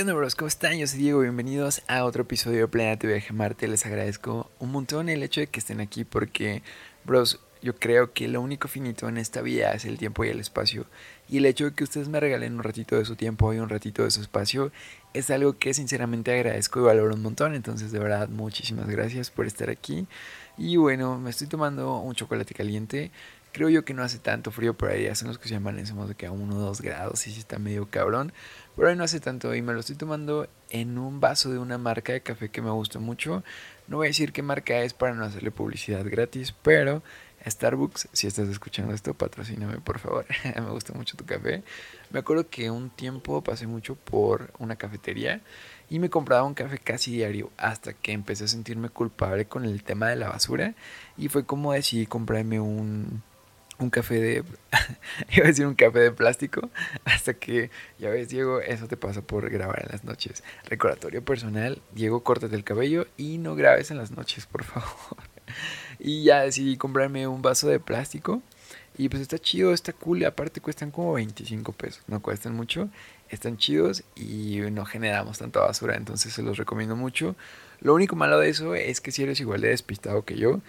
¿Qué onda, bros? ¿Cómo están? Yo soy Diego. Bienvenidos a otro episodio de Planeta Viaje Marte. Les agradezco un montón el hecho de que estén aquí porque, bros, yo creo que lo único finito en esta vida es el tiempo y el espacio. Y el hecho de que ustedes me regalen un ratito de su tiempo y un ratito de su espacio es algo que sinceramente agradezco y valoro un montón. Entonces, de verdad, muchísimas gracias por estar aquí. Y bueno, me estoy tomando un chocolate caliente. Creo yo que no hace tanto frío por ahí, hacen los que se amanecemos de que a 1 o 2 grados y si está medio cabrón. Pero hoy no hace tanto y me lo estoy tomando en un vaso de una marca de café que me gusta mucho. No voy a decir qué marca es para no hacerle publicidad gratis, pero Starbucks, si estás escuchando esto, patrocíname por favor. me gusta mucho tu café. Me acuerdo que un tiempo pasé mucho por una cafetería y me compraba un café casi diario hasta que empecé a sentirme culpable con el tema de la basura y fue como decidí comprarme un un café de, iba a decir un café de plástico, hasta que, ya ves, Diego, eso te pasa por grabar en las noches. Recordatorio personal, Diego, córtate el cabello y no grabes en las noches, por favor. Y ya decidí comprarme un vaso de plástico. Y pues está chido, está cool. Aparte cuestan como 25 pesos. No cuestan mucho. Están chidos y no generamos tanta basura. Entonces se los recomiendo mucho. Lo único malo de eso es que si eres igual de despistado que yo,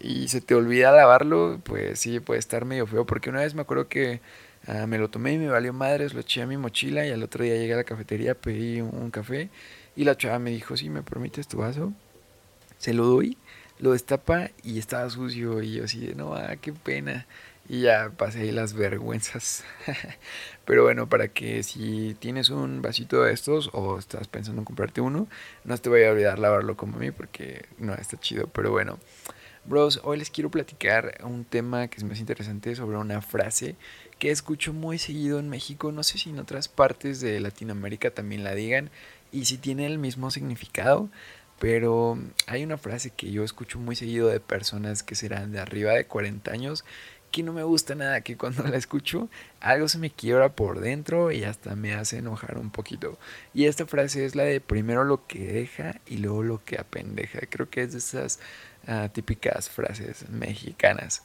y se te olvida lavarlo, pues sí, puede estar medio feo. Porque una vez me acuerdo que ah, me lo tomé y me valió madres, lo eché a mi mochila y al otro día llegué a la cafetería, pedí un, café y la chava me dijo, si me permites tu vaso, se lo doy, lo destapa y estaba sucio y yo así de, no, ah, qué pena. Y ya pasé ahí las vergüenzas. Pero bueno, para que si tienes un vasito de estos o estás pensando en comprarte uno, no te voy a olvidar lavarlo como a mí porque no está chido. Pero bueno, Bros, hoy les quiero platicar un tema que es más interesante sobre una frase que escucho muy seguido en México, no sé si en otras partes de Latinoamérica también la digan y si tiene el mismo significado, pero hay una frase que yo escucho muy seguido de personas que serán de arriba de 40 años que no me gusta nada, que cuando la escucho algo se me quiebra por dentro y hasta me hace enojar un poquito. Y esta frase es la de primero lo que deja y luego lo que apendeja. Creo que es de esas típicas frases mexicanas.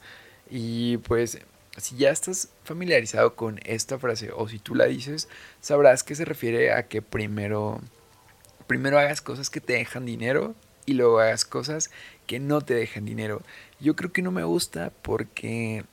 Y pues si ya estás familiarizado con esta frase o si tú la dices, sabrás que se refiere a que primero, primero hagas cosas que te dejan dinero y luego hagas cosas que no te dejan dinero. Yo creo que no me gusta porque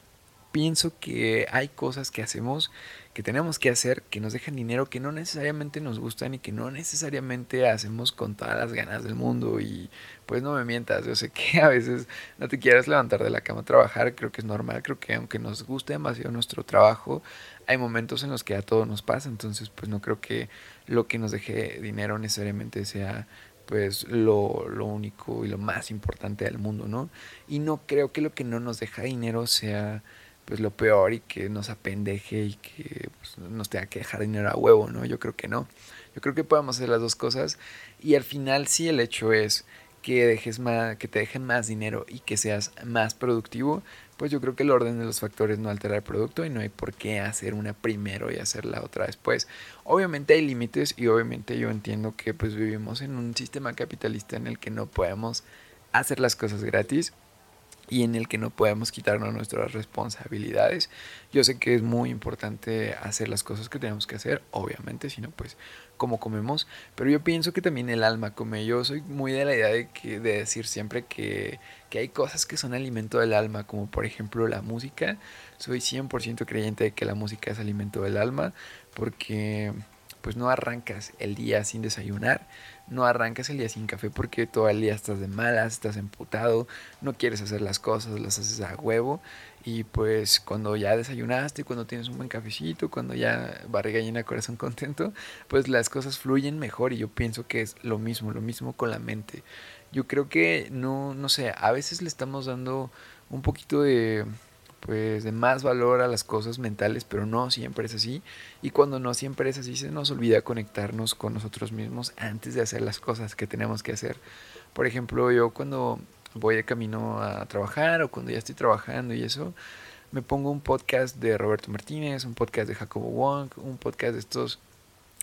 pienso que hay cosas que hacemos, que tenemos que hacer, que nos dejan dinero, que no necesariamente nos gustan y que no necesariamente hacemos con todas las ganas del mundo. Y pues no me mientas, yo sé que a veces no te quieres levantar de la cama a trabajar, creo que es normal, creo que aunque nos guste demasiado nuestro trabajo, hay momentos en los que a todos nos pasa, entonces pues no creo que lo que nos deje dinero necesariamente sea pues lo, lo, único y lo más importante del mundo, ¿no? Y no creo que lo que no nos deja dinero sea pues lo peor y que nos apendeje y que pues, nos tenga que dejar dinero a huevo, ¿no? Yo creo que no. Yo creo que podemos hacer las dos cosas y al final sí el hecho es que dejes más, que te dejen más dinero y que seas más productivo, pues yo creo que el orden de los factores no altera el producto y no hay por qué hacer una primero y hacer la otra después. Obviamente hay límites y obviamente yo entiendo que pues vivimos en un sistema capitalista en el que no podemos hacer las cosas gratis y en el que no podemos quitarnos nuestras responsabilidades. Yo sé que es muy importante hacer las cosas que tenemos que hacer, obviamente, si no, pues como comemos, pero yo pienso que también el alma come. Yo soy muy de la idea de, que, de decir siempre que, que hay cosas que son alimento del alma, como por ejemplo la música. Soy 100% creyente de que la música es alimento del alma, porque pues no arrancas el día sin desayunar, no arrancas el día sin café porque todo el día estás de malas, estás emputado, no quieres hacer las cosas, las haces a huevo y pues cuando ya desayunaste, cuando tienes un buen cafecito, cuando ya barriga llena, corazón contento, pues las cosas fluyen mejor y yo pienso que es lo mismo, lo mismo con la mente. Yo creo que no, no sé, a veces le estamos dando un poquito de pues de más valor a las cosas mentales, pero no siempre es así. Y cuando no siempre es así, se nos olvida conectarnos con nosotros mismos antes de hacer las cosas que tenemos que hacer. Por ejemplo, yo cuando voy de camino a trabajar o cuando ya estoy trabajando y eso, me pongo un podcast de Roberto Martínez, un podcast de Jacobo Wong, un podcast de estos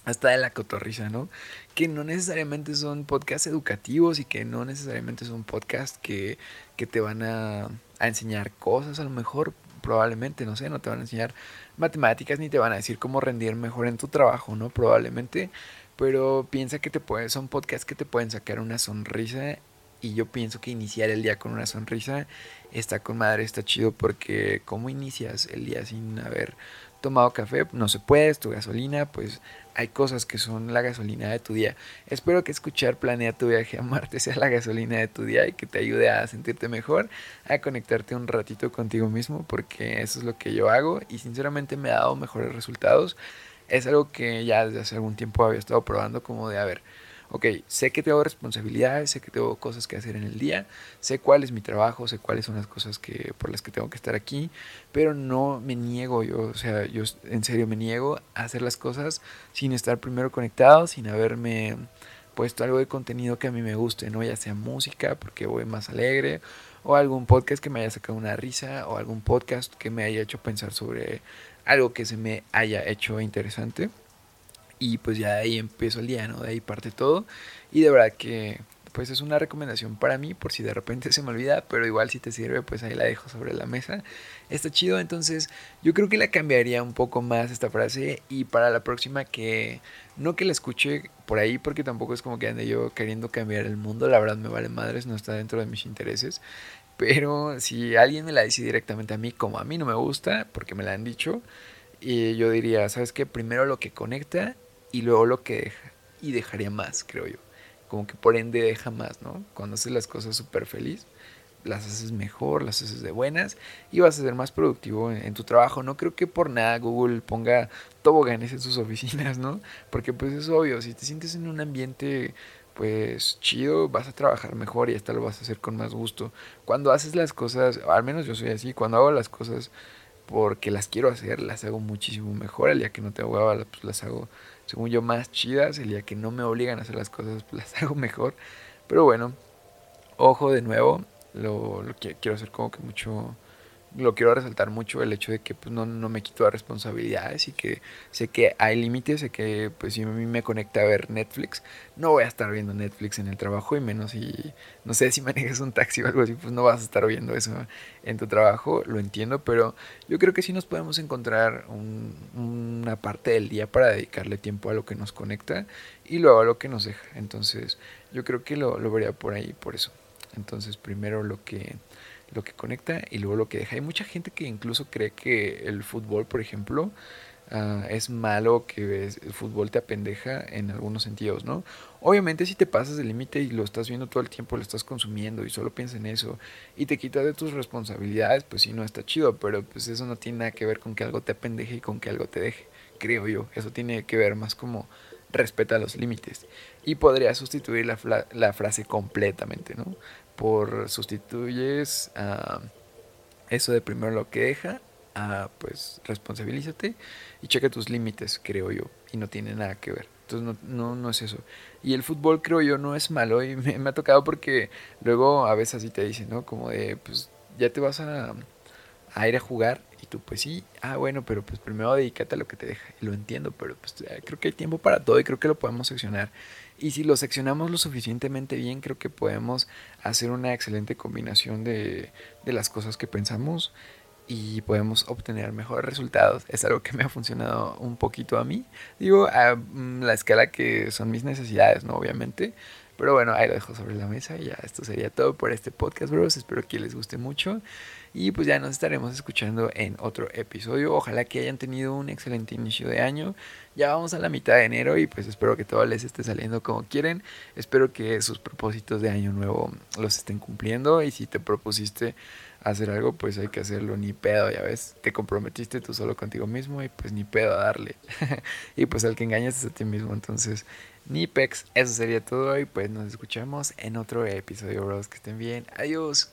hasta de la cotorriza, ¿no? Que no necesariamente son podcasts educativos y que no necesariamente son podcasts que, que te van a, a, enseñar cosas, a lo mejor, probablemente, no sé, no te van a enseñar matemáticas ni te van a decir cómo rendir mejor en tu trabajo, ¿no? Probablemente, pero piensa que te puede, son podcasts que te pueden sacar una sonrisa y yo pienso que iniciar el día con una sonrisa está con madre, está chido porque ¿cómo inicias el día sin haber tomado café? No se puede, tu gasolina, pues hay cosas que son la gasolina de tu día. Espero que escuchar Planea tu viaje a Marte sea la gasolina de tu día y que te ayude a sentirte mejor, a conectarte un ratito contigo mismo, porque eso es lo que yo hago y sinceramente me ha dado mejores resultados. Es algo que ya desde hace algún tiempo había estado probando como de, a ver, ok, sé que tengo responsabilidades, sé que tengo cosas que hacer en el día, sé cuál es mi trabajo, sé cuáles son las cosas que, por las que tengo que estar aquí, pero no me niego yo, o sea, yo en serio me niego a hacer las cosas sin estar primero conectado, sin haberme puesto algo de contenido que a mí me guste, ¿no? Ya sea música, porque voy más alegre, o algún podcast que me haya sacado una risa, o algún podcast que me haya hecho pensar sobre algo que se me haya hecho interesante. Y pues ya de ahí empiezo el día, ¿no? De ahí parte todo. Y de verdad que pues es una recomendación para mí por si de repente se me olvida, pero igual si te sirve, pues ahí la dejo sobre la mesa. Está chido, entonces yo creo que la cambiaría un poco más esta frase y para la próxima que no que la escuche por ahí porque tampoco es como que ande yo queriendo cambiar el mundo, la verdad me vale madres, no está dentro de mis intereses. Pero si alguien me la dice directamente a mí, como a mí no me gusta, porque me la han dicho, y yo diría, ¿sabes qué? Primero lo que conecta y luego lo que deja. Y dejaría más, creo yo. Como que por ende deja más, ¿no? Cuando haces las cosas súper feliz, las haces mejor, las haces de buenas y vas a ser más productivo en, tu trabajo. No creo que por nada Google ponga toboganes en sus oficinas, ¿no? Porque pues es obvio, si te sientes en un ambiente pues chido, vas a trabajar mejor y hasta lo vas a hacer con más gusto. Cuando haces las cosas, al menos yo soy así, cuando hago las cosas porque las quiero hacer, las hago muchísimo mejor. El día que no tengo hueva, pues las hago según yo, más chidas. El día que no me obligan a hacer las cosas, pues las hago mejor. Pero bueno, ojo de nuevo, lo, quiero hacer como que mucho lo quiero resaltar mucho el hecho de que pues, no, no me quito de responsabilidades y que sé que hay límites, sé que pues si a mí me conecta a ver Netflix, no voy a estar viendo Netflix en el trabajo y menos si, no sé, si manejas un taxi o algo así, pues no vas a estar viendo eso en tu trabajo, lo entiendo, pero yo creo que sí nos podemos encontrar una parte del día para dedicarle tiempo a lo que nos conecta y luego a lo que nos deja. Entonces yo creo que lo, lo vería por ahí, por eso. Entonces primero lo que lo que conecta y luego lo que deja. Hay mucha gente que incluso cree que el fútbol, por ejemplo, ah, es malo, que el fútbol te apendeja en algunos sentidos, ¿no? Obviamente si te pasas el límite y lo estás viendo todo el tiempo, lo estás consumiendo y solo piensas en eso y te quitas de tus responsabilidades, pues sí, no está chido, pero pues eso no tiene nada que ver con que algo te apendeje y con que algo te deje, creo yo. Eso tiene que ver más como respeta los límites. Y podría sustituir la, la frase completamente, ¿no? Por sustituyes a eso de primero lo que deja pues responsabilízate y checa tus límites, creo yo, y no tiene nada que ver. Entonces no, no, es eso. Y el fútbol creo yo no es malo y me, ha tocado porque luego a veces así te dicen, ¿no? Como de, pues ya te vas a ir a jugar y tú pues sí, ah bueno, pero pues primero dedícate a lo que te deja. Lo entiendo, pero pues creo que hay tiempo para todo y creo que lo podemos seccionar. Y si lo seccionamos lo suficientemente bien, creo que podemos hacer una excelente combinación de, de las cosas que pensamos y podemos obtener mejores resultados. Es algo que me ha funcionado un poquito a mí. Digo, a mm, la escala que son mis necesidades, ¿no? Obviamente. Pero bueno, ahí lo dejo sobre la mesa y ya esto sería todo por este podcast, bros. Espero que les guste mucho. Y pues ya nos estaremos escuchando en otro episodio. Ojalá que hayan tenido un excelente inicio de año. Ya vamos a la mitad de enero y pues espero que todo les esté saliendo como quieren. Espero que sus propósitos de año nuevo los estén cumpliendo. Y si te propusiste hacer algo, pues hay que hacerlo. Ni pedo, ya ves. Te comprometiste tú solo contigo mismo y pues ni pedo a darle. y pues al que engañas es a ti mismo. Entonces, Nipex. Eso sería todo y pues nos escuchamos en otro episodio, bros. Que estén bien. Adiós.